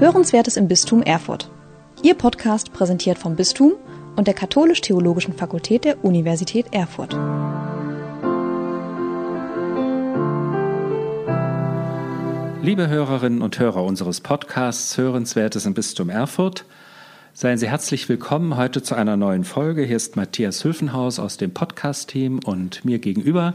Hörenswertes im Bistum Erfurt. Ihr Podcast präsentiert vom Bistum und der Katholisch-Theologischen Fakultät der Universität Erfurt. Liebe Hörerinnen und Hörer unseres Podcasts Hörenswertes im Bistum Erfurt, seien Sie herzlich willkommen heute zu einer neuen Folge. Hier ist Matthias Hülfenhaus aus dem Podcast-Team und mir gegenüber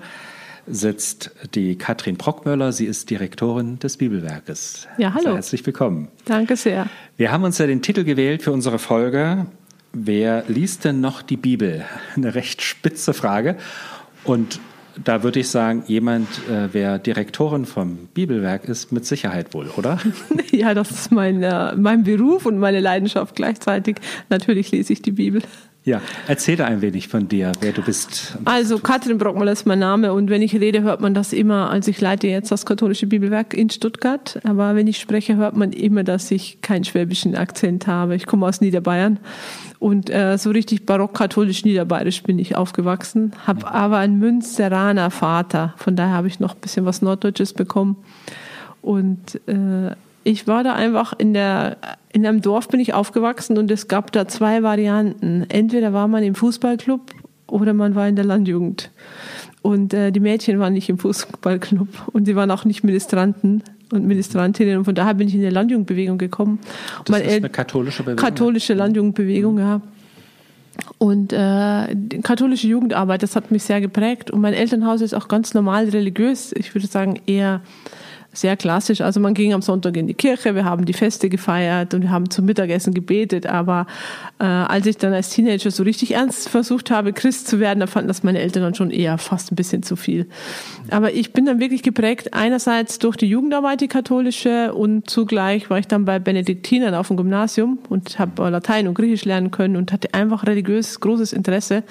sitzt die Katrin Brockmöller. Sie ist Direktorin des Bibelwerkes. Ja, hallo. Sehr herzlich willkommen. Danke sehr. Wir haben uns ja den Titel gewählt für unsere Folge. Wer liest denn noch die Bibel? Eine recht spitze Frage. Und da würde ich sagen, jemand, äh, wer Direktorin vom Bibelwerk ist, mit Sicherheit wohl, oder? ja, das ist mein, äh, mein Beruf und meine Leidenschaft gleichzeitig. Natürlich lese ich die Bibel. Ja, erzähl da ein wenig von dir, wer du bist. Also Katrin Brockmüller ist mein Name und wenn ich rede, hört man das immer. Also ich leite jetzt das katholische Bibelwerk in Stuttgart, aber wenn ich spreche, hört man immer, dass ich keinen schwäbischen Akzent habe. Ich komme aus Niederbayern und äh, so richtig barock-katholisch niederbayerisch bin ich aufgewachsen, habe aber einen Münsteraner Vater, von daher habe ich noch ein bisschen was Norddeutsches bekommen und äh, ich war da einfach in der in einem Dorf bin ich aufgewachsen und es gab da zwei Varianten. Entweder war man im Fußballclub oder man war in der Landjugend. Und äh, die Mädchen waren nicht im Fußballclub und sie waren auch nicht Ministranten und Ministrantinnen. Und von daher bin ich in die Landjugendbewegung gekommen. Das ist eine katholische Bewegung? Katholische Landjugendbewegung, ja. Und äh, die katholische Jugendarbeit, das hat mich sehr geprägt. Und mein Elternhaus ist auch ganz normal religiös. Ich würde sagen eher sehr klassisch. Also man ging am Sonntag in die Kirche, wir haben die Feste gefeiert und wir haben zum Mittagessen gebetet. Aber äh, als ich dann als Teenager so richtig ernst versucht habe, Christ zu werden, da fanden das meine Eltern dann schon eher fast ein bisschen zu viel. Aber ich bin dann wirklich geprägt, einerseits durch die Jugendarbeit, die katholische, und zugleich war ich dann bei Benediktinern auf dem Gymnasium und habe Latein und Griechisch lernen können und hatte einfach religiös großes Interesse.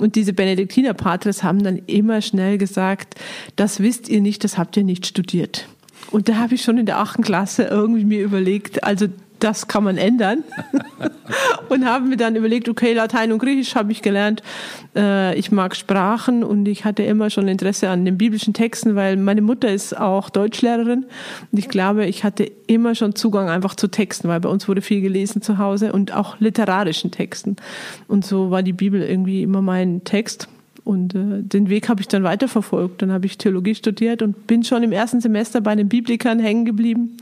Und diese Benediktiner-Patres haben dann immer schnell gesagt, das wisst ihr nicht, das habt ihr nicht studiert. Und da habe ich schon in der achten Klasse irgendwie mir überlegt, also das kann man ändern. und habe mir dann überlegt, okay, Latein und Griechisch habe ich gelernt. Äh, ich mag Sprachen und ich hatte immer schon Interesse an den biblischen Texten, weil meine Mutter ist auch Deutschlehrerin. Und ich glaube, ich hatte immer schon Zugang einfach zu Texten, weil bei uns wurde viel gelesen zu Hause und auch literarischen Texten. Und so war die Bibel irgendwie immer mein Text. Und äh, den Weg habe ich dann weiterverfolgt. Dann habe ich Theologie studiert und bin schon im ersten Semester bei den Biblikern hängen geblieben.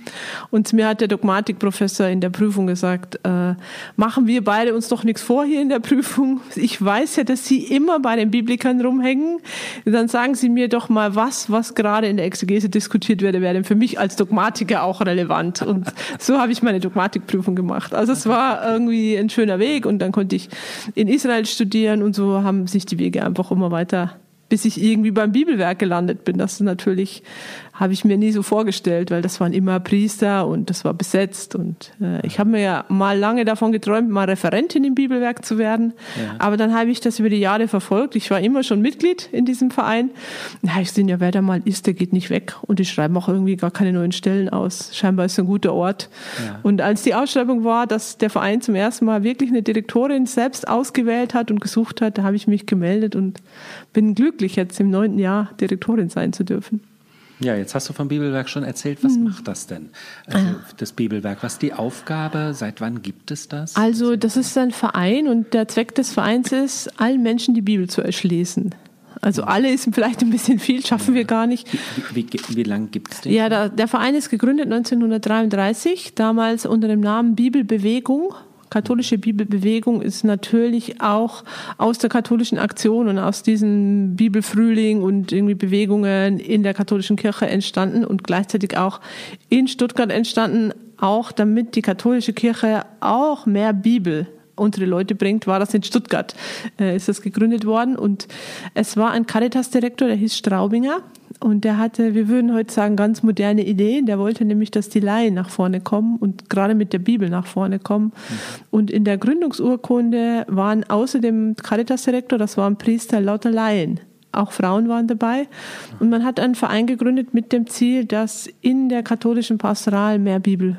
Und mir hat der Dogmatikprofessor in der Prüfung gesagt, äh, machen wir beide uns doch nichts vor hier in der Prüfung. Ich weiß ja, dass Sie immer bei den Biblikern rumhängen. Dann sagen Sie mir doch mal was, was gerade in der Exegese diskutiert werde, wäre für mich als Dogmatiker auch relevant. Und so habe ich meine Dogmatikprüfung gemacht. Also es war irgendwie ein schöner Weg und dann konnte ich in Israel studieren und so haben sich die Wege einfach immer weiter, bis ich irgendwie beim Bibelwerk gelandet bin. Das ist natürlich habe ich mir nie so vorgestellt, weil das waren immer Priester und das war besetzt. Und äh, ich habe mir ja mal lange davon geträumt, mal Referentin im Bibelwerk zu werden. Ja. Aber dann habe ich das über die Jahre verfolgt. Ich war immer schon Mitglied in diesem Verein. Habe ich gesehen, ja, wer da mal ist, der geht nicht weg. Und die schreiben auch irgendwie gar keine neuen Stellen aus. Scheinbar ist es ein guter Ort. Ja. Und als die Ausschreibung war, dass der Verein zum ersten Mal wirklich eine Direktorin selbst ausgewählt hat und gesucht hat, da habe ich mich gemeldet und bin glücklich, jetzt im neunten Jahr Direktorin sein zu dürfen. Ja, jetzt hast du vom Bibelwerk schon erzählt. Was hm. macht das denn? Also ah. das Bibelwerk. Was ist die Aufgabe? Seit wann gibt es das? Also das ist ein Verein und der Zweck des Vereins ist, allen Menschen die Bibel zu erschließen. Also alle ist vielleicht ein bisschen viel, schaffen wir gar nicht. Wie, wie, wie lange gibt es den? Ja, der, der Verein ist gegründet 1933, damals unter dem Namen Bibelbewegung katholische Bibelbewegung ist natürlich auch aus der katholischen Aktion und aus diesem Bibelfrühling und irgendwie Bewegungen in der katholischen Kirche entstanden und gleichzeitig auch in Stuttgart entstanden, auch damit die katholische Kirche auch mehr Bibel unter die Leute bringt, war das in Stuttgart, äh, ist das gegründet worden. Und es war ein Caritas-Direktor, der hieß Straubinger. Und der hatte, wir würden heute sagen, ganz moderne Ideen. Der wollte nämlich, dass die Laien nach vorne kommen und gerade mit der Bibel nach vorne kommen. Mhm. Und in der Gründungsurkunde waren außer dem Caritas-Direktor, das waren Priester, lauter Laien. Auch Frauen waren dabei. Und man hat einen Verein gegründet mit dem Ziel, dass in der katholischen Pastoral mehr Bibel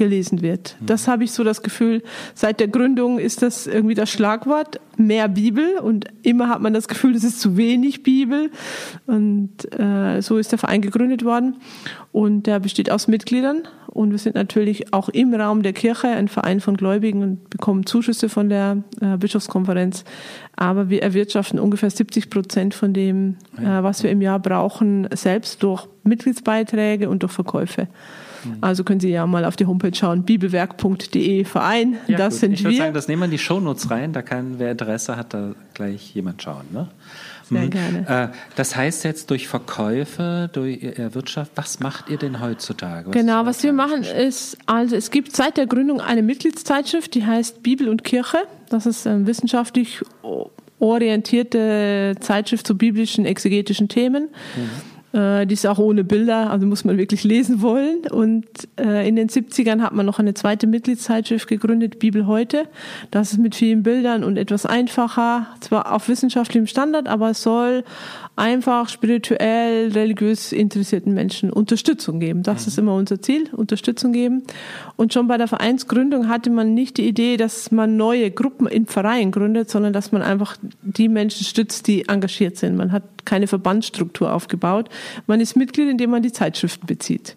gelesen wird. Das habe ich so das Gefühl, seit der Gründung ist das irgendwie das Schlagwort, mehr Bibel und immer hat man das Gefühl, es ist zu wenig Bibel und äh, so ist der Verein gegründet worden und der besteht aus Mitgliedern Und wir sind natürlich auch im Raum der Kirche ein Verein von Gläubigen und bekommen Zuschüsse von der äh, Bischofskonferenz. Aber wir erwirtschaften ungefähr 70 Prozent von dem, äh, was wir im Jahr brauchen, selbst durch Mitgliedsbeiträge und durch Verkäufe. Mhm. Also können Sie ja mal auf die Homepage schauen, bibelwerk.de Verein. Ja, das gut. sind ich wir. Ich würde sagen, das nehmen wir in die Shownotes rein. Da kann, wer Interesse hat, da gleich jemand schauen. Ne? Sehr mhm. gerne. Äh, das heißt jetzt durch Verkäufe, durch Wirtschaft, was macht ihr denn heutzutage? Was genau, was wir machen ist, also es gibt seit der Gründung eine Mitgliedszeitschrift, die heißt Bibel und Kirche. Das ist eine wissenschaftlich orientierte Zeitschrift zu biblischen, exegetischen Themen. Mhm. Äh, die ist auch ohne Bilder, also muss man wirklich lesen wollen. Und äh, in den 70ern hat man noch eine zweite Mitgliedszeitschrift gegründet, Bibel heute. Das ist mit vielen Bildern und etwas einfacher, zwar auf wissenschaftlichem Standard, aber es soll einfach spirituell, religiös interessierten Menschen Unterstützung geben. Das ist immer unser Ziel, Unterstützung geben. Und schon bei der Vereinsgründung hatte man nicht die Idee, dass man neue Gruppen in Vereinen gründet, sondern dass man einfach die Menschen stützt, die engagiert sind. Man hat keine Verbandsstruktur aufgebaut. Man ist Mitglied, indem man die Zeitschriften bezieht.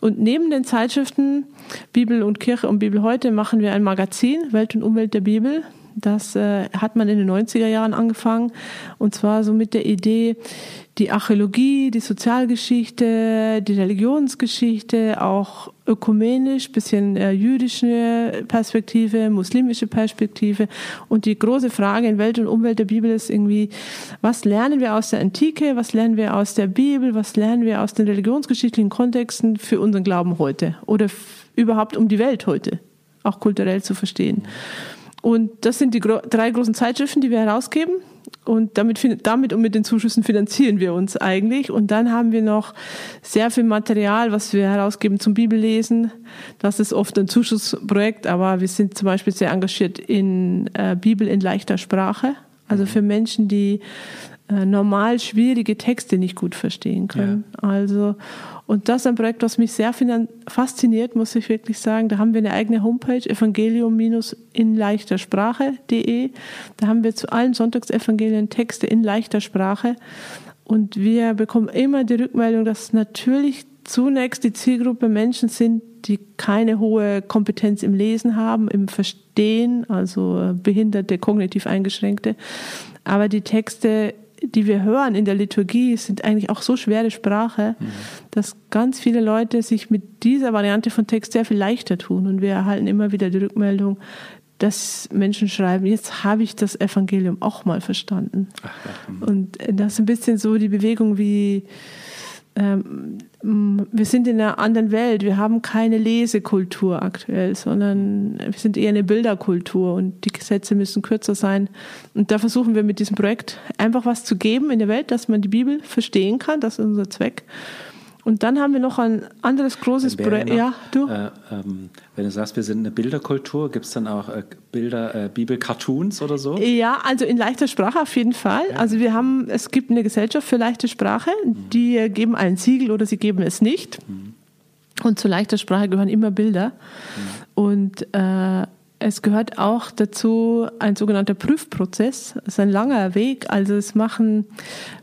Und neben den Zeitschriften Bibel und Kirche und Bibel heute machen wir ein Magazin, Welt und Umwelt der Bibel. Das äh, hat man in den 90er Jahren angefangen. Und zwar so mit der Idee, die Archäologie, die Sozialgeschichte, die Religionsgeschichte, auch ökumenisch, bisschen äh, jüdische Perspektive, muslimische Perspektive. Und die große Frage in Welt und Umwelt der Bibel ist irgendwie, was lernen wir aus der Antike, was lernen wir aus der Bibel, was lernen wir aus den religionsgeschichtlichen Kontexten für unseren Glauben heute oder überhaupt um die Welt heute, auch kulturell zu verstehen. Und das sind die drei großen Zeitschriften, die wir herausgeben. Und damit, damit und mit den Zuschüssen finanzieren wir uns eigentlich. Und dann haben wir noch sehr viel Material, was wir herausgeben zum Bibellesen. Das ist oft ein Zuschussprojekt, aber wir sind zum Beispiel sehr engagiert in äh, Bibel in leichter Sprache. Also für Menschen, die normal schwierige Texte nicht gut verstehen können. Ja. Also und das ist ein Projekt, was mich sehr fasziniert, muss ich wirklich sagen. Da haben wir eine eigene Homepage, evangelium-in leichter Sprache.de. Da haben wir zu allen Sonntagsevangelien Texte in leichter Sprache. Und wir bekommen immer die Rückmeldung, dass natürlich zunächst die Zielgruppe Menschen sind, die keine hohe Kompetenz im Lesen haben, im Verstehen, also Behinderte, kognitiv Eingeschränkte. Aber die Texte die wir hören in der Liturgie, sind eigentlich auch so schwere Sprache, mhm. dass ganz viele Leute sich mit dieser Variante von Text sehr viel leichter tun. Und wir erhalten immer wieder die Rückmeldung, dass Menschen schreiben, jetzt habe ich das Evangelium auch mal verstanden. Ach, ja. Mhm. Und das ist ein bisschen so die Bewegung wie ähm, wir sind in einer anderen Welt. Wir haben keine Lesekultur aktuell, sondern wir sind eher eine Bilderkultur und die Gesetze müssen kürzer sein. Und da versuchen wir mit diesem Projekt einfach was zu geben in der Welt, dass man die Bibel verstehen kann. Das ist unser Zweck. Und dann haben wir noch ein anderes großes Projekt. Ja, du? Äh, ähm, wenn du sagst, wir sind eine Bilderkultur, gibt es dann auch äh, Bilder, äh, Bibel-Cartoons oder so? Ja, also in leichter Sprache auf jeden Fall. Ja. Also wir haben, es gibt eine Gesellschaft für leichte Sprache, mhm. die äh, geben ein Siegel oder sie geben es nicht. Mhm. Und zu leichter Sprache gehören immer Bilder. Mhm. Und äh, es gehört auch dazu ein sogenannter Prüfprozess. Das ist ein langer Weg. Also es machen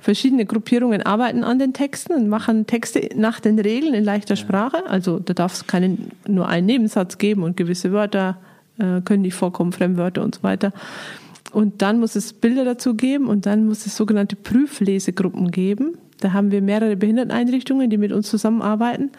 verschiedene Gruppierungen arbeiten an den Texten und machen Texte nach den Regeln in leichter Sprache. Also da darf es keinen, nur einen Nebensatz geben und gewisse Wörter äh, können nicht vorkommen, Fremdwörter und so weiter. Und dann muss es Bilder dazu geben und dann muss es sogenannte Prüflesegruppen geben. Da haben wir mehrere Behinderteneinrichtungen, die mit uns zusammenarbeiten.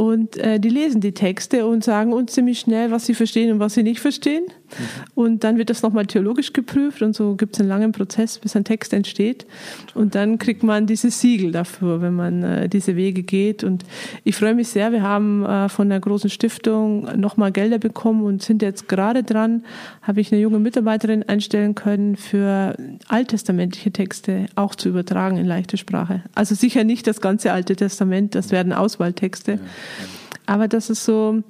Und äh, die lesen die Texte und sagen uns ziemlich schnell, was sie verstehen und was sie nicht verstehen. Mhm. Und dann wird das nochmal theologisch geprüft und so gibt es einen langen Prozess, bis ein Text entsteht. Und dann kriegt man dieses Siegel dafür, wenn man äh, diese Wege geht. Und ich freue mich sehr, wir haben äh, von der großen Stiftung nochmal Gelder bekommen und sind jetzt gerade dran, habe ich eine junge Mitarbeiterin einstellen können, für alttestamentliche Texte auch zu übertragen in leichte Sprache. Also sicher nicht das ganze Alte Testament, das werden Auswahltexte. Ja. Aber das ist so,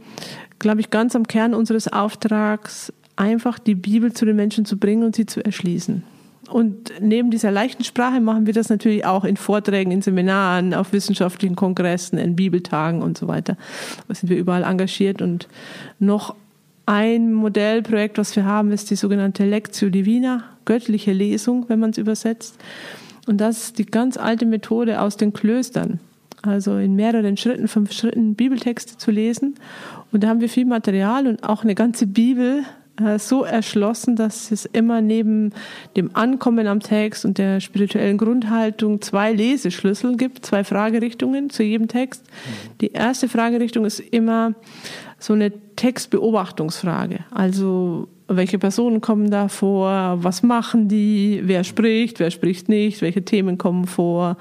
glaube ich, ganz am Kern unseres Auftrags, einfach die Bibel zu den Menschen zu bringen und sie zu erschließen. Und neben dieser leichten Sprache machen wir das natürlich auch in Vorträgen, in Seminaren, auf wissenschaftlichen Kongressen, in Bibeltagen und so weiter. Da sind wir überall engagiert. Und noch ein Modellprojekt, was wir haben, ist die sogenannte Lectio Divina, göttliche Lesung, wenn man es übersetzt. Und das ist die ganz alte Methode aus den Klöstern. Also in mehreren Schritten, fünf Schritten Bibeltexte zu lesen. Und da haben wir viel Material und auch eine ganze Bibel äh, so erschlossen, dass es immer neben dem Ankommen am Text und der spirituellen Grundhaltung zwei Leseschlüssel gibt, zwei Fragerichtungen zu jedem Text. Die erste Fragerichtung ist immer so eine Textbeobachtungsfrage. Also welche Personen kommen da vor, was machen die, wer spricht, wer spricht nicht, welche Themen kommen vor,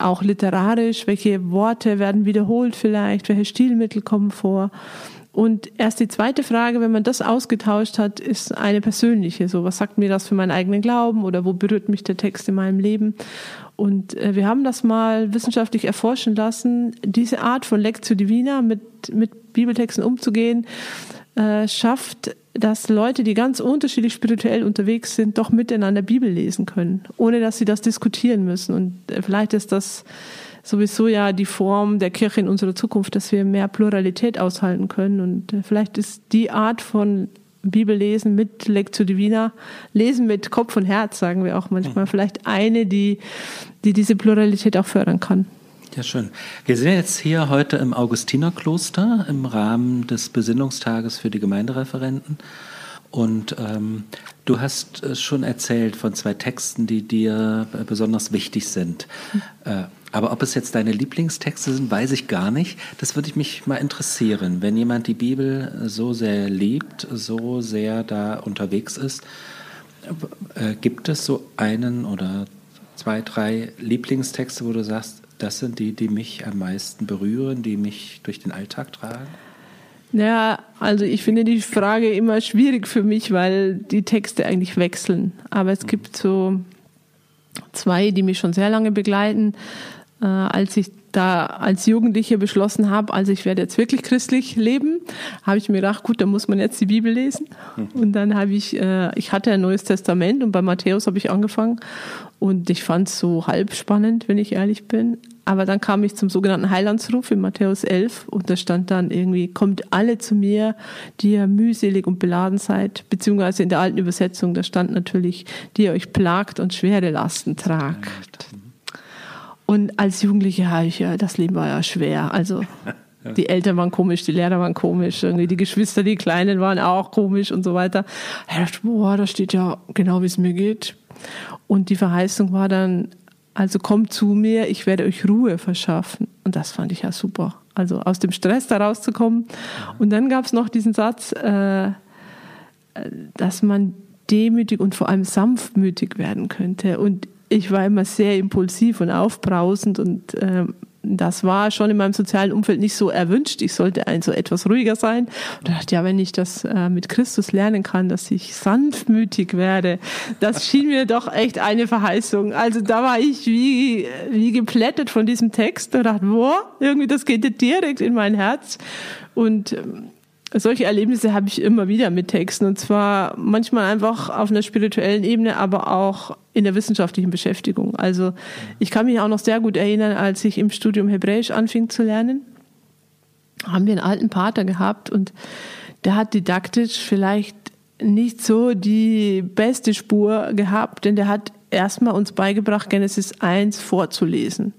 auch literarisch, welche Worte werden wiederholt vielleicht, welche Stilmittel kommen vor. Und erst die zweite Frage, wenn man das ausgetauscht hat, ist eine persönliche. So, was sagt mir das für meinen eigenen Glauben oder wo berührt mich der Text in meinem Leben? Und äh, wir haben das mal wissenschaftlich erforschen lassen. Diese Art von Lectio Divina mit, mit Bibeltexten umzugehen, äh, schafft, dass Leute, die ganz unterschiedlich spirituell unterwegs sind, doch miteinander Bibel lesen können, ohne dass sie das diskutieren müssen. Und äh, vielleicht ist das sowieso ja die Form der Kirche in unserer Zukunft, dass wir mehr Pluralität aushalten können. Und äh, vielleicht ist die Art von Bibellesen mit Lectio Divina, Lesen mit Kopf und Herz, sagen wir auch manchmal, mhm. vielleicht eine, die, die diese Pluralität auch fördern kann. Ja, schön. Wir sind jetzt hier heute im Augustinerkloster im Rahmen des Besinnungstages für die Gemeindereferenten. Und ähm, du hast äh, schon erzählt von zwei Texten, die dir besonders wichtig sind. Äh, aber ob es jetzt deine Lieblingstexte sind, weiß ich gar nicht. Das würde mich mal interessieren. Wenn jemand die Bibel so sehr liebt, so sehr da unterwegs ist, äh, gibt es so einen oder zwei, drei Lieblingstexte, wo du sagst, das sind die, die mich am meisten berühren, die mich durch den Alltag tragen? Ja, also ich finde die Frage immer schwierig für mich, weil die Texte eigentlich wechseln. Aber es mhm. gibt so zwei, die mich schon sehr lange begleiten. Äh, als ich da als Jugendliche beschlossen habe, also ich werde jetzt wirklich christlich leben, habe ich mir gedacht, gut, dann muss man jetzt die Bibel lesen. Mhm. Und dann habe ich, äh, ich hatte ein neues Testament und bei Matthäus habe ich angefangen und ich fand es so halb spannend, wenn ich ehrlich bin. Aber dann kam ich zum sogenannten Heilandsruf in Matthäus 11 und da stand dann irgendwie, kommt alle zu mir, die ihr mühselig und beladen seid, beziehungsweise in der alten Übersetzung, da stand natürlich, die ihr euch plagt und schwere Lasten tragt. Und als Jugendliche habe ich ja, das Leben war ja schwer. Also die Eltern waren komisch, die Lehrer waren komisch, irgendwie die Geschwister, die Kleinen waren auch komisch und so weiter. Ich dachte, boah, da steht ja genau, wie es mir geht. Und die Verheißung war dann, also kommt zu mir, ich werde euch Ruhe verschaffen. Und das fand ich ja super. Also aus dem Stress da rauszukommen. Und dann gab es noch diesen Satz, äh, dass man demütig und vor allem sanftmütig werden könnte. Und ich war immer sehr impulsiv und aufbrausend und äh, das war schon in meinem sozialen Umfeld nicht so erwünscht. Ich sollte also etwas ruhiger sein. Und da dachte ja, wenn ich das äh, mit Christus lernen kann, dass ich sanftmütig werde, das schien mir doch echt eine Verheißung. Also da war ich wie, wie geplättet von diesem Text und dachte, boah, irgendwie das geht direkt in mein Herz. Und ähm, solche Erlebnisse habe ich immer wieder mit Texten und zwar manchmal einfach auf einer spirituellen Ebene, aber auch in der wissenschaftlichen Beschäftigung. Also ich kann mich auch noch sehr gut erinnern, als ich im Studium Hebräisch anfing zu lernen, haben wir einen alten Pater gehabt und der hat didaktisch vielleicht nicht so die beste Spur gehabt, denn der hat erstmal uns beigebracht, Genesis 1 vorzulesen.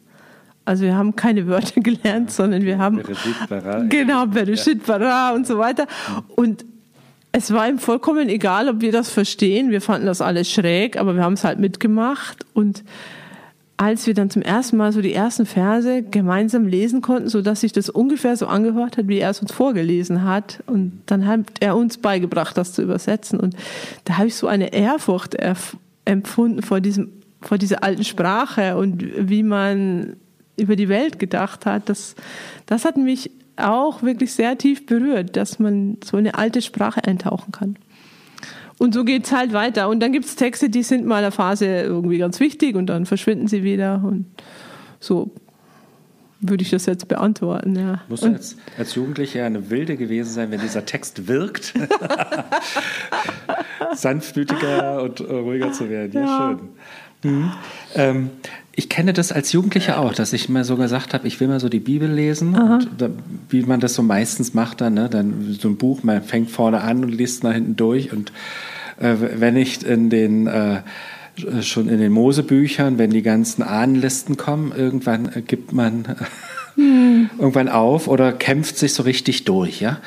Also wir haben keine Wörter gelernt, sondern wir haben bara, genau Bereshit bara und so weiter. Und es war ihm vollkommen egal, ob wir das verstehen. Wir fanden das alles schräg, aber wir haben es halt mitgemacht. Und als wir dann zum ersten Mal so die ersten Verse gemeinsam lesen konnten, so dass sich das ungefähr so angehört hat, wie er es uns vorgelesen hat, und dann hat er uns beigebracht, das zu übersetzen. Und da habe ich so eine Ehrfurcht empfunden vor diesem vor dieser alten Sprache und wie man über die Welt gedacht hat, das, das hat mich auch wirklich sehr tief berührt, dass man so eine alte Sprache eintauchen kann. Und so geht es halt weiter. Und dann gibt es Texte, die sind mal in der Phase irgendwie ganz wichtig und dann verschwinden sie wieder. Und so würde ich das jetzt beantworten. Ja. Muss als, als Jugendlicher eine Wilde gewesen sein, wenn dieser Text wirkt, sanftmütiger und ruhiger zu werden. Ja, ja. schön. Mhm. Ähm, ich kenne das als Jugendlicher auch, dass ich mir so gesagt habe, ich will mal so die Bibel lesen. Und da, wie man das so meistens macht, dann, ne, dann so ein Buch, man fängt vorne an und liest nach hinten durch. Und äh, wenn ich in den äh, äh, schon in den Mosebüchern, wenn die ganzen Ahnenlisten kommen, irgendwann äh, gibt man hm. irgendwann auf oder kämpft sich so richtig durch, ja.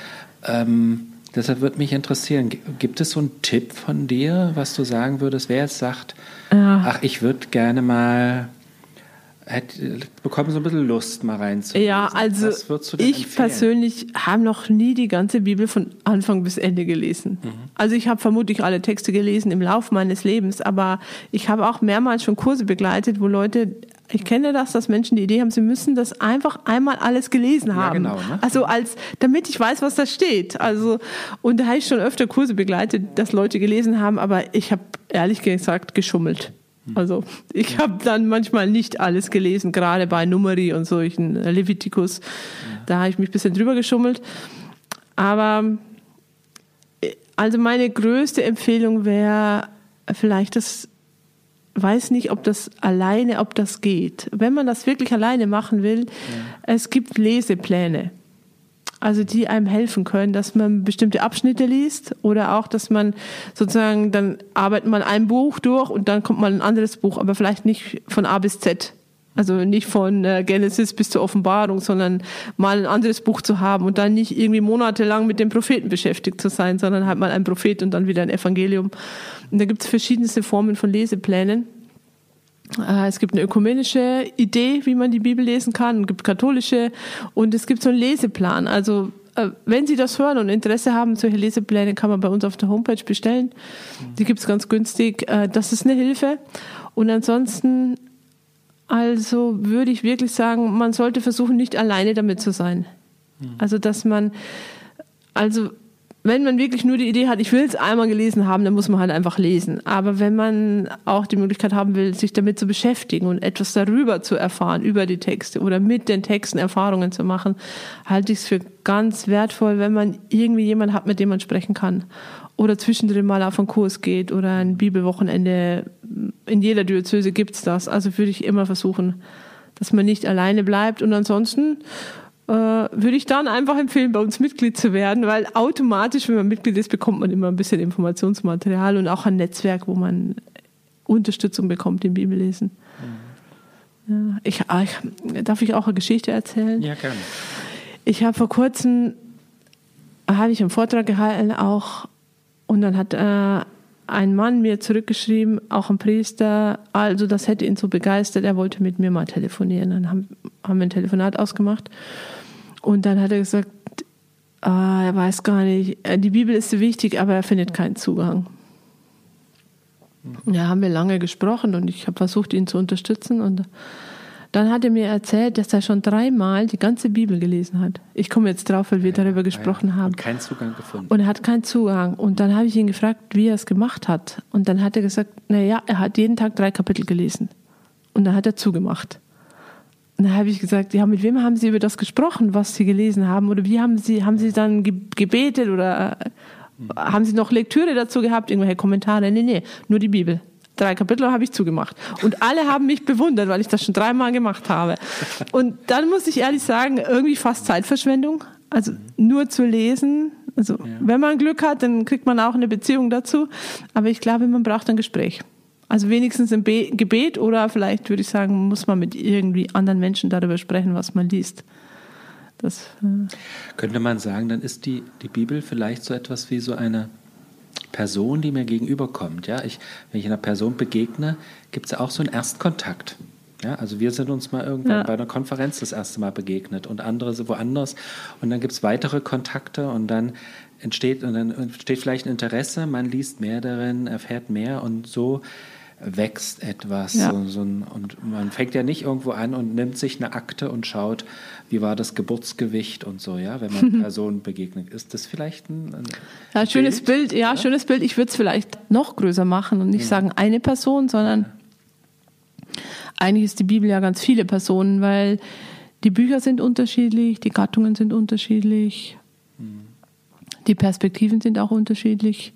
Ähm, deshalb würde mich interessieren, gibt es so einen Tipp von dir, was du sagen würdest, wer jetzt sagt, ja. ach, ich würde gerne mal hätte, bekommen so ein bisschen Lust, mal reinzulesen. Ja, also ich empfehlen? persönlich habe noch nie die ganze Bibel von Anfang bis Ende gelesen. Mhm. Also ich habe vermutlich alle Texte gelesen im Laufe meines Lebens, aber ich habe auch mehrmals schon Kurse begleitet, wo Leute ich kenne das, dass Menschen die Idee haben, sie müssen das einfach einmal alles gelesen haben. Ja, genau, ne? Also als, damit ich weiß, was da steht. Also, und da habe ich schon öfter Kurse begleitet, dass Leute gelesen haben, aber ich habe ehrlich gesagt geschummelt. Hm. Also ich habe dann manchmal nicht alles gelesen, gerade bei Numeri und solchen äh, Leviticus. Da habe ich mich ein bisschen drüber geschummelt. Aber äh, also meine größte Empfehlung wäre vielleicht das, weiß nicht, ob das alleine, ob das geht. Wenn man das wirklich alleine machen will, ja. es gibt Lesepläne also die einem helfen können, dass man bestimmte Abschnitte liest oder auch, dass man sozusagen, dann arbeitet man ein Buch durch und dann kommt man ein anderes Buch, aber vielleicht nicht von A bis Z. Also nicht von äh, Genesis bis zur Offenbarung, sondern mal ein anderes Buch zu haben und dann nicht irgendwie monatelang mit dem Propheten beschäftigt zu sein, sondern halt mal ein Prophet und dann wieder ein Evangelium. Und da gibt es verschiedenste Formen von Leseplänen. Äh, es gibt eine ökumenische Idee, wie man die Bibel lesen kann, es gibt katholische und es gibt so einen Leseplan. Also äh, wenn Sie das hören und Interesse haben, solche Lesepläne kann man bei uns auf der Homepage bestellen. Die gibt es ganz günstig. Das ist eine Hilfe. Und ansonsten, also würde ich wirklich sagen, man sollte versuchen, nicht alleine damit zu sein. Also dass man, also wenn man wirklich nur die Idee hat, ich will es einmal gelesen haben, dann muss man halt einfach lesen. Aber wenn man auch die Möglichkeit haben will, sich damit zu beschäftigen und etwas darüber zu erfahren, über die Texte oder mit den Texten Erfahrungen zu machen, halte ich es für ganz wertvoll, wenn man irgendwie jemanden hat, mit dem man sprechen kann. Oder zwischendrin mal auf einen Kurs geht oder ein Bibelwochenende. In jeder Diözese gibt's das. Also würde ich immer versuchen, dass man nicht alleine bleibt. Und ansonsten äh, würde ich dann einfach empfehlen, bei uns Mitglied zu werden, weil automatisch, wenn man Mitglied ist, bekommt man immer ein bisschen Informationsmaterial und auch ein Netzwerk, wo man Unterstützung bekommt im Bibellesen. Mhm. Ja, ich, ah, ich, darf ich auch eine Geschichte erzählen? Ja, gerne. Ich habe vor kurzem habe ich einen Vortrag gehalten auch und dann hat äh, ein Mann mir zurückgeschrieben, auch ein Priester, also das hätte ihn so begeistert, er wollte mit mir mal telefonieren. Dann haben, haben wir ein Telefonat ausgemacht und dann hat er gesagt, ah, er weiß gar nicht, äh, die Bibel ist so wichtig, aber er findet keinen Zugang. Ja, haben wir lange gesprochen und ich habe versucht, ihn zu unterstützen und dann hat er mir erzählt, dass er schon dreimal die ganze Bibel gelesen hat. Ich komme jetzt drauf, weil wir ja, darüber gesprochen ja. haben. Und keinen Zugang gefunden. Und er hat keinen Zugang. Und dann habe ich ihn gefragt, wie er es gemacht hat. Und dann hat er gesagt, naja, er hat jeden Tag drei Kapitel gelesen. Und dann hat er zugemacht. Und dann habe ich gesagt, ja, mit wem haben Sie über das gesprochen, was Sie gelesen haben? Oder wie haben Sie, haben Sie dann gebetet oder hm. haben Sie noch Lektüre dazu gehabt, irgendwelche Kommentare? Nee, nee, nur die Bibel. Drei Kapitel habe ich zugemacht. Und alle haben mich bewundert, weil ich das schon dreimal gemacht habe. Und dann muss ich ehrlich sagen, irgendwie fast Zeitverschwendung. Also nur zu lesen. Also ja. wenn man Glück hat, dann kriegt man auch eine Beziehung dazu. Aber ich glaube, man braucht ein Gespräch. Also wenigstens im Be Gebet oder vielleicht würde ich sagen, muss man mit irgendwie anderen Menschen darüber sprechen, was man liest. Das, äh Könnte man sagen, dann ist die, die Bibel vielleicht so etwas wie so eine Person, die mir gegenüberkommt. Ja? Ich, wenn ich einer Person begegne, gibt es ja auch so einen Erstkontakt. Ja, also wir sind uns mal irgendwann ja. bei einer Konferenz das erste Mal begegnet und andere so woanders. Und dann gibt es weitere Kontakte und dann entsteht, und dann entsteht vielleicht ein Interesse, man liest mehr darin, erfährt mehr und so wächst etwas. Ja. So, so ein, und man fängt ja nicht irgendwo an und nimmt sich eine Akte und schaut, wie war das Geburtsgewicht und so, ja, wenn man Personen begegnet. Ist das vielleicht ein, ein ja, schönes Bild? Ja, ja, schönes Bild. Ich würde es vielleicht noch größer machen und nicht sagen eine Person, sondern eigentlich ist die Bibel ja ganz viele Personen, weil die Bücher sind unterschiedlich, die Gattungen sind unterschiedlich, hm. die Perspektiven sind auch unterschiedlich.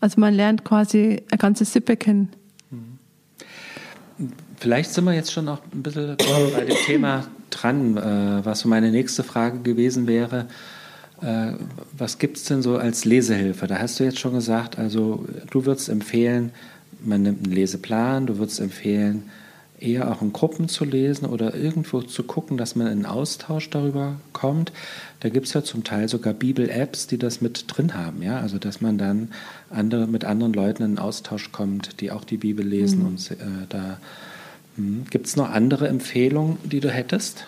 Also man lernt quasi eine ganze Sippe kennen. Vielleicht sind wir jetzt schon noch ein bisschen bei dem Thema dran, äh, was so meine nächste Frage gewesen wäre. Äh, was gibt es denn so als Lesehilfe? Da hast du jetzt schon gesagt, also du würdest empfehlen, man nimmt einen Leseplan, du würdest empfehlen, eher auch in Gruppen zu lesen oder irgendwo zu gucken, dass man in Austausch darüber kommt. Da gibt es ja zum Teil sogar Bibel-Apps, die das mit drin haben, ja. Also dass man dann andere, mit anderen Leuten in Austausch kommt, die auch die Bibel lesen. Mhm. Und äh, da hm. gibt es noch andere Empfehlungen, die du hättest?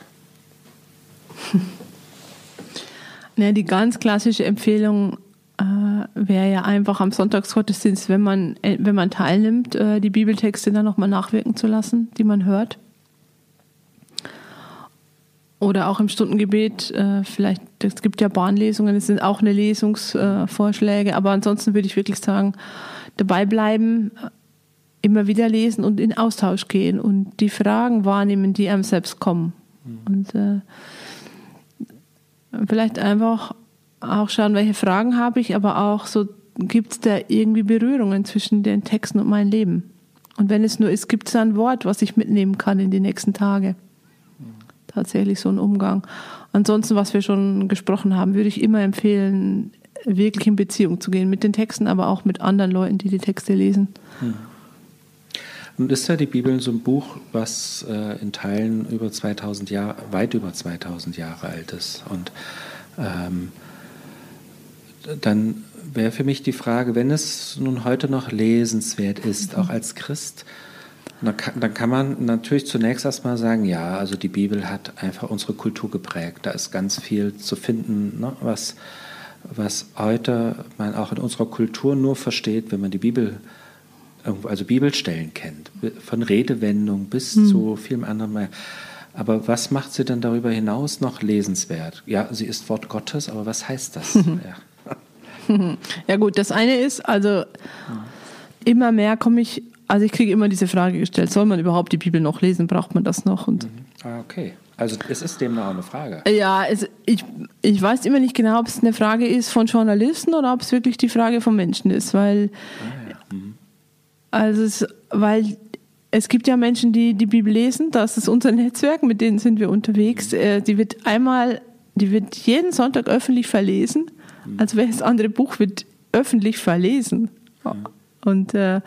Ja, die ganz klassische Empfehlung äh, wäre ja einfach am Sonntagsgottesdienst, wenn man, äh, wenn man teilnimmt, äh, die Bibeltexte dann nochmal nachwirken zu lassen, die man hört. Oder auch im Stundengebet, äh, vielleicht, es gibt ja Bahnlesungen, es sind auch eine Lesungsvorschläge, aber ansonsten würde ich wirklich sagen, dabei bleiben, immer wieder lesen und in Austausch gehen und die Fragen wahrnehmen, die einem selbst kommen. Mhm. Und äh, vielleicht einfach auch schauen, welche Fragen habe ich, aber auch so, gibt es da irgendwie Berührungen zwischen den Texten und meinem Leben? Und wenn es nur ist, gibt es da ein Wort, was ich mitnehmen kann in die nächsten Tage? Tatsächlich so ein Umgang. Ansonsten, was wir schon gesprochen haben, würde ich immer empfehlen, wirklich in Beziehung zu gehen mit den Texten, aber auch mit anderen Leuten, die die Texte lesen. Hm. Und ist ja die Bibel so ein Buch, was äh, in Teilen über 2000 Jahre, weit über 2000 Jahre alt ist. Und ähm, dann wäre für mich die Frage, wenn es nun heute noch lesenswert ist, auch als Christ, dann kann, dann kann man natürlich zunächst erstmal sagen, ja, also die Bibel hat einfach unsere Kultur geprägt. Da ist ganz viel zu finden, ne, was, was heute man auch in unserer Kultur nur versteht, wenn man die Bibel, also Bibelstellen kennt, von Redewendung bis hm. zu vielem anderen mehr. Aber was macht sie denn darüber hinaus noch lesenswert? Ja, sie ist Wort Gottes, aber was heißt das? ja. Ja gut, das eine ist, also immer mehr komme ich, also ich kriege immer diese Frage gestellt, soll man überhaupt die Bibel noch lesen, braucht man das noch? Und mhm. ah, okay. Also es ist dem auch eine Frage. Ja, es, ich, ich weiß immer nicht genau, ob es eine Frage ist von Journalisten oder ob es wirklich die Frage von Menschen ist, weil, ah. Also es, weil es gibt ja Menschen, die die Bibel lesen, das ist unser Netzwerk, mit denen sind wir unterwegs. Mhm. Äh, die wird einmal, die wird jeden Sonntag öffentlich verlesen also welches andere Buch wird öffentlich verlesen? Und, äh,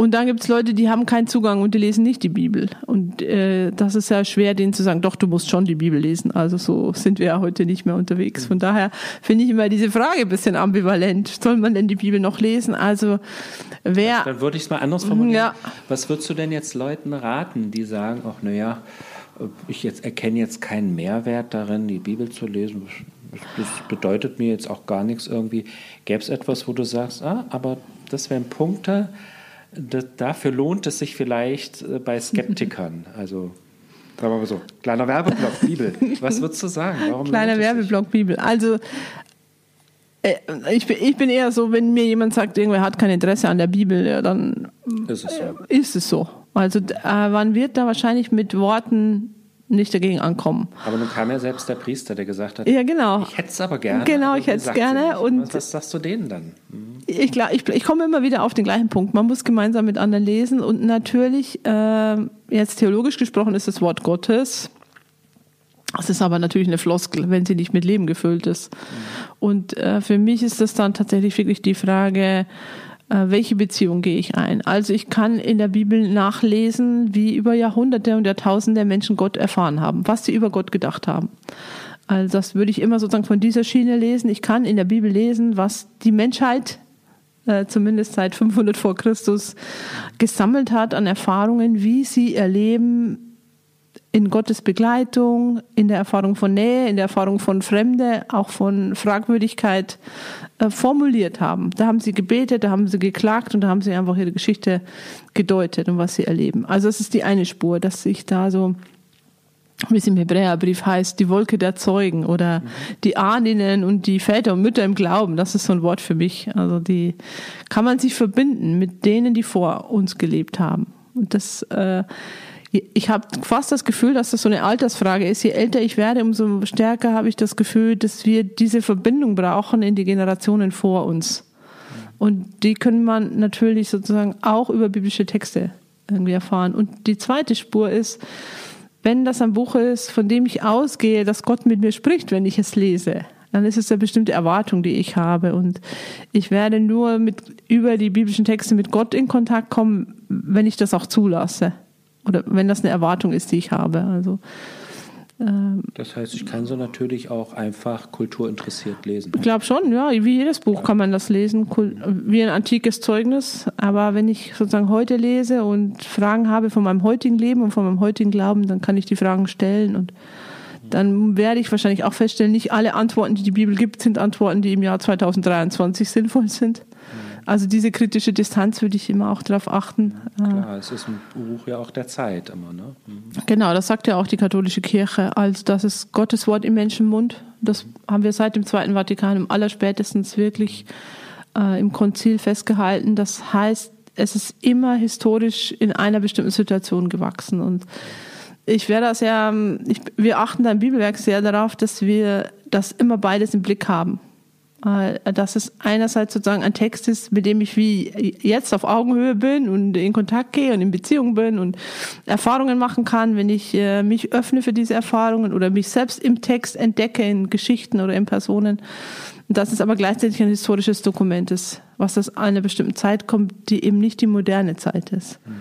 und dann gibt es Leute, die haben keinen Zugang und die lesen nicht die Bibel. Und äh, das ist ja schwer, denen zu sagen, doch, du musst schon die Bibel lesen. Also so sind wir ja heute nicht mehr unterwegs. Von daher finde ich immer diese Frage ein bisschen ambivalent. Soll man denn die Bibel noch lesen? Also wer... Dann würde ich es mal anders formulieren. Ja. Was würdest du denn jetzt Leuten raten, die sagen, ach naja, ich jetzt erkenne jetzt keinen Mehrwert darin, die Bibel zu lesen das bedeutet mir jetzt auch gar nichts irgendwie. Gäbe es etwas, wo du sagst, ah, aber das wären Punkte, das, dafür lohnt es sich vielleicht äh, bei Skeptikern. Also sagen wir mal so, kleiner Werbeblock Bibel. Was würdest du sagen? Warum kleiner Werbeblock Bibel. Also äh, ich bin, ich bin eher so, wenn mir jemand sagt, irgendwer hat kein Interesse an der Bibel, ja, dann ist es so. Ist es so. Also äh, man wird da wahrscheinlich mit Worten nicht dagegen ankommen. Aber nun kam ja selbst der Priester, der gesagt hat, ja, genau. ich hätte es aber gerne. Genau, ich hätte es gerne. Und was, sagst du denen dann? Mhm. Ich, ich, ich komme immer wieder auf den gleichen Punkt. Man muss gemeinsam mit anderen lesen und natürlich, äh, jetzt theologisch gesprochen, ist das Wort Gottes. Das ist aber natürlich eine Floskel, wenn sie nicht mit Leben gefüllt ist. Mhm. Und äh, für mich ist das dann tatsächlich wirklich die Frage, welche Beziehung gehe ich ein. Also ich kann in der Bibel nachlesen, wie über Jahrhunderte und Jahrtausende Menschen Gott erfahren haben, was sie über Gott gedacht haben. Also das würde ich immer sozusagen von dieser Schiene lesen. Ich kann in der Bibel lesen, was die Menschheit äh, zumindest seit 500 vor Christus gesammelt hat an Erfahrungen, wie sie erleben, in Gottes Begleitung, in der Erfahrung von Nähe, in der Erfahrung von Fremde, auch von Fragwürdigkeit äh, formuliert haben. Da haben sie gebetet, da haben sie geklagt und da haben sie einfach ihre Geschichte gedeutet und was sie erleben. Also es ist die eine Spur, dass sich da so, wie es im Hebräerbrief heißt, die Wolke der Zeugen oder die Ahninnen und die Väter und Mütter im Glauben, das ist so ein Wort für mich. Also die kann man sich verbinden mit denen, die vor uns gelebt haben. Und das äh, ich habe fast das Gefühl, dass das so eine Altersfrage ist. Je älter ich werde, umso stärker habe ich das Gefühl, dass wir diese Verbindung brauchen in die Generationen vor uns. Und die können man natürlich sozusagen auch über biblische Texte irgendwie erfahren. Und die zweite Spur ist, wenn das ein Buch ist, von dem ich ausgehe, dass Gott mit mir spricht, wenn ich es lese. dann ist es eine bestimmte Erwartung, die ich habe. Und ich werde nur mit, über die biblischen Texte mit Gott in Kontakt kommen, wenn ich das auch zulasse. Oder wenn das eine Erwartung ist, die ich habe. Also, ähm, das heißt, ich kann so natürlich auch einfach kulturinteressiert lesen. Ich glaube schon, ja. Wie jedes Buch kann man das lesen, wie ein antikes Zeugnis. Aber wenn ich sozusagen heute lese und Fragen habe von meinem heutigen Leben und von meinem heutigen Glauben, dann kann ich die Fragen stellen und dann werde ich wahrscheinlich auch feststellen, nicht alle Antworten, die die Bibel gibt, sind Antworten, die im Jahr 2023 sinnvoll sind. Also diese kritische Distanz würde ich immer auch darauf achten. Klar, es ist ein Buch ja auch der Zeit immer. Ne? Mhm. Genau, das sagt ja auch die katholische Kirche. Also das ist Gottes Wort im Menschenmund. Das haben wir seit dem Zweiten Vatikan im allerspätestens wirklich äh, im Konzil festgehalten. Das heißt, es ist immer historisch in einer bestimmten Situation gewachsen und ich wäre das ja, ich, wir achten da im Bibelwerk sehr darauf, dass wir das immer beides im Blick haben. Äh, dass es einerseits sozusagen ein Text ist, mit dem ich wie jetzt auf Augenhöhe bin und in Kontakt gehe und in Beziehung bin und Erfahrungen machen kann, wenn ich äh, mich öffne für diese Erfahrungen oder mich selbst im Text entdecke, in Geschichten oder in Personen. Dass es aber gleichzeitig ein historisches Dokument ist, was aus einer bestimmten Zeit kommt, die eben nicht die moderne Zeit ist. Mhm.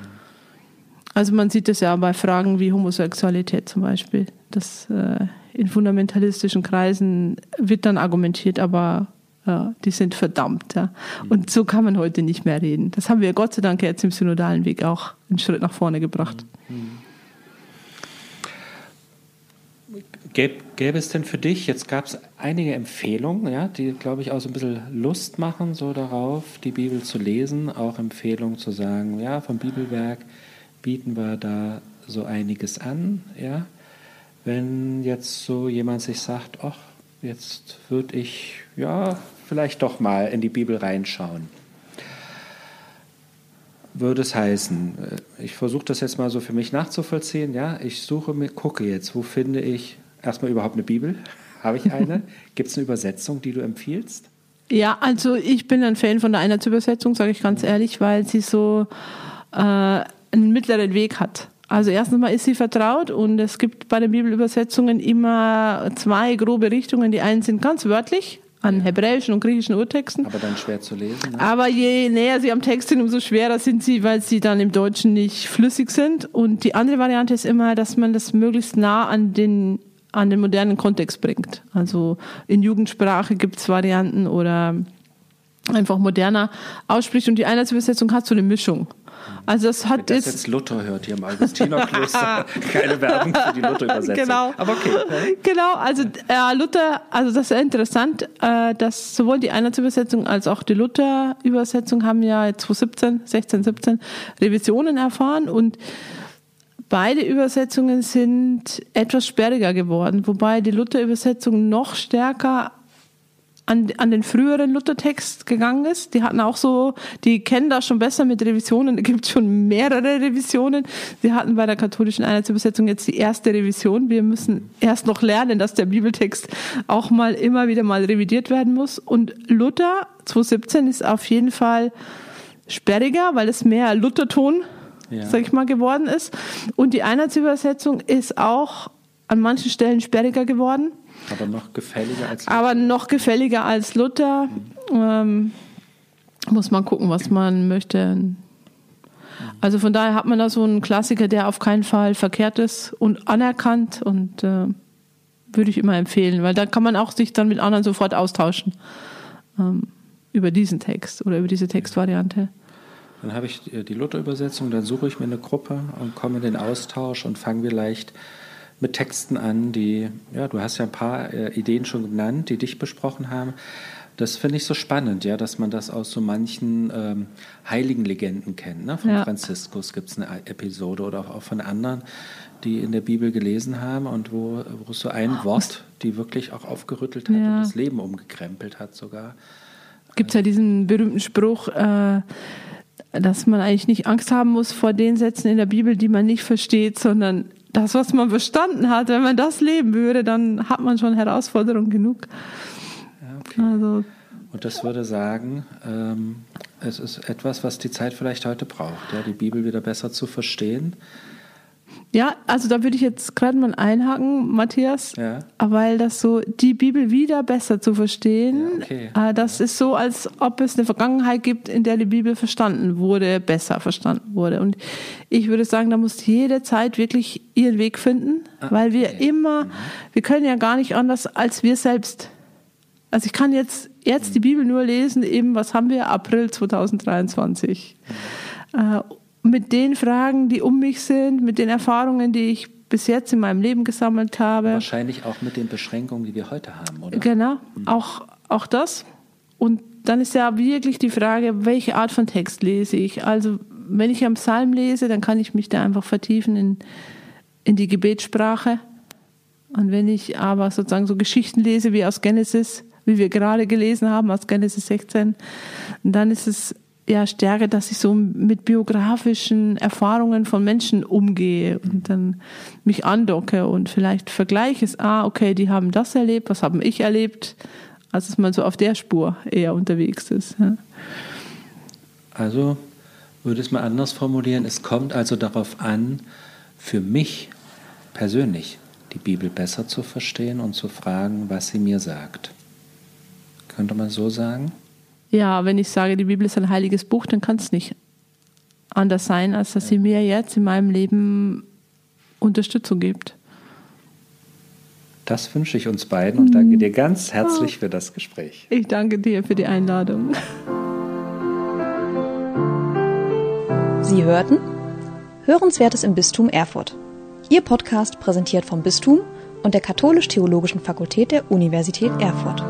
Also man sieht das ja bei Fragen wie Homosexualität zum Beispiel. Das äh, in fundamentalistischen Kreisen wird dann argumentiert, aber ja, die sind verdammt. Ja. Und so kann man heute nicht mehr reden. Das haben wir Gott sei Dank jetzt im synodalen Weg auch einen Schritt nach vorne gebracht. Gäbe, gäbe es denn für dich, jetzt gab es einige Empfehlungen, ja, die, glaube ich, auch so ein bisschen Lust machen, so darauf, die Bibel zu lesen, auch Empfehlungen zu sagen, ja, vom Bibelwerk bieten wir da so einiges an, ja. Wenn jetzt so jemand sich sagt, ach, jetzt würde ich ja vielleicht doch mal in die Bibel reinschauen. Würde es heißen, äh, ich versuche das jetzt mal so für mich nachzuvollziehen, ja, ich suche mir, gucke jetzt, wo finde ich erstmal überhaupt eine Bibel? Habe ich eine? Gibt es eine Übersetzung, die du empfiehlst? Ja, also ich bin ein Fan von der Einheitsübersetzung, sage ich ganz ehrlich, weil sie so äh, einen mittleren Weg hat. Also erstens mal ist sie vertraut und es gibt bei den Bibelübersetzungen immer zwei grobe Richtungen. Die einen sind ganz wörtlich an hebräischen und griechischen Urtexten. Aber dann schwer zu lesen. Ne? Aber je näher sie am Text sind, umso schwerer sind sie, weil sie dann im Deutschen nicht flüssig sind. Und die andere Variante ist immer, dass man das möglichst nah an den an den modernen Kontext bringt. Also in Jugendsprache gibt es Varianten oder einfach moderner ausspricht. Und die Einheitsübersetzung hat so eine Mischung. Also das hat Wenn das jetzt Luther hört hier im Augustinerkloster, keine Werbung für die Luther-Übersetzung. Genau. Aber okay. Genau, also äh, Luther, also das ist sehr interessant, äh, dass sowohl die Einheitsübersetzung als auch die Luther-Übersetzung haben ja 2017, 16, 17 Revisionen erfahren und Beide Übersetzungen sind etwas sperriger geworden, wobei die Luther-Übersetzung noch stärker an, an den früheren Luthertext gegangen ist. Die hatten auch so, die kennen das schon besser mit Revisionen. Da gibt es schon mehrere Revisionen. Sie hatten bei der katholischen Einheitsübersetzung jetzt die erste Revision. Wir müssen erst noch lernen, dass der Bibeltext auch mal immer wieder mal revidiert werden muss. Und Luther 2017 ist auf jeden Fall sperriger, weil es mehr Lutherton, ja. sag ich mal, geworden ist. Und die Einheitsübersetzung ist auch an manchen Stellen sperriger geworden. Aber noch gefälliger als Luther. Aber noch gefälliger als Luther. Mhm. Ähm, muss man gucken, was man möchte. Also von daher hat man da so einen Klassiker, der auf keinen Fall verkehrt ist und anerkannt und äh, würde ich immer empfehlen, weil da kann man auch sich dann mit anderen sofort austauschen ähm, über diesen Text oder über diese Textvariante. Dann habe ich die Luther-Übersetzung, dann suche ich mir eine Gruppe und komme in den Austausch und fange vielleicht mit Texten an, die, ja, du hast ja ein paar äh, Ideen schon genannt, die dich besprochen haben. Das finde ich so spannend, ja, dass man das aus so manchen ähm, heiligen Legenden kennt. Ne? Von ja. Franziskus gibt es eine Episode oder auch von anderen, die in der Bibel gelesen haben und wo, wo so ein oh, Wort, die wirklich auch aufgerüttelt hat ja. und das Leben umgekrempelt hat sogar. Gibt es ja diesen berühmten Spruch, äh, dass man eigentlich nicht Angst haben muss vor den Sätzen in der Bibel, die man nicht versteht, sondern das, was man verstanden hat, wenn man das leben würde, dann hat man schon Herausforderungen genug. okay. also, und das würde sagen, ähm, es ist etwas, was die Zeit vielleicht heute braucht, ja, die Bibel wieder besser zu verstehen. Ja, also da würde ich jetzt gerade mal einhaken, Matthias, Ja. weil das so, die Bibel wieder besser zu verstehen, Ja, okay. äh, das ist so, als ob es eine Vergangenheit gibt, in der die Bibel verstanden wurde, besser verstanden wurde. Und ich würde sagen, da muss jede Zeit wirklich ihren Weg finden, weil wir Ah, okay. immer, wir können ja gar nicht anders als wir selbst. Also ich kann jetzt, jetzt die Bibel nur lesen, eben, was haben wir? April 2023. Äh, mit den Fragen, die um mich sind, mit den Erfahrungen, die ich bis jetzt in meinem Leben gesammelt habe. Wahrscheinlich auch mit den Beschränkungen, die wir heute haben, oder? Genau, auch, auch das. Und dann ist ja wirklich die Frage, welche Art von Text lese ich? Also, wenn ich am Psalm lese, dann kann ich mich da einfach vertiefen in, in die Gebetssprache. Und wenn ich aber sozusagen so Geschichten lese wie aus Genesis, wie wir gerade gelesen haben, aus Genesis 16, dann ist es ja stärker, dass ich so mit biografischen Erfahrungen von Menschen umgehe und dann mich andocke und vielleicht vergleiche es, ah, okay, die haben das erlebt, was haben ich erlebt, als dass man so auf der Spur eher unterwegs ist. Ja. Also würde es mal anders formulieren, es kommt also darauf an, für mich persönlich die Bibel besser zu verstehen und zu fragen, was sie mir sagt. Könnte man so sagen? Ja, wenn ich sage, die Bibel ist ein heiliges Buch, dann kann es nicht anders sein, als dass sie mir jetzt in meinem Leben Unterstützung gibt. Das wünsche ich uns beiden und danke dir ganz herzlich für das Gespräch. Ich danke dir für die Einladung. Sie hörten Hörenswertes im Bistum Erfurt. Ihr Podcast präsentiert vom Bistum und der Katholisch-Theologischen Fakultät der Universität Erfurt.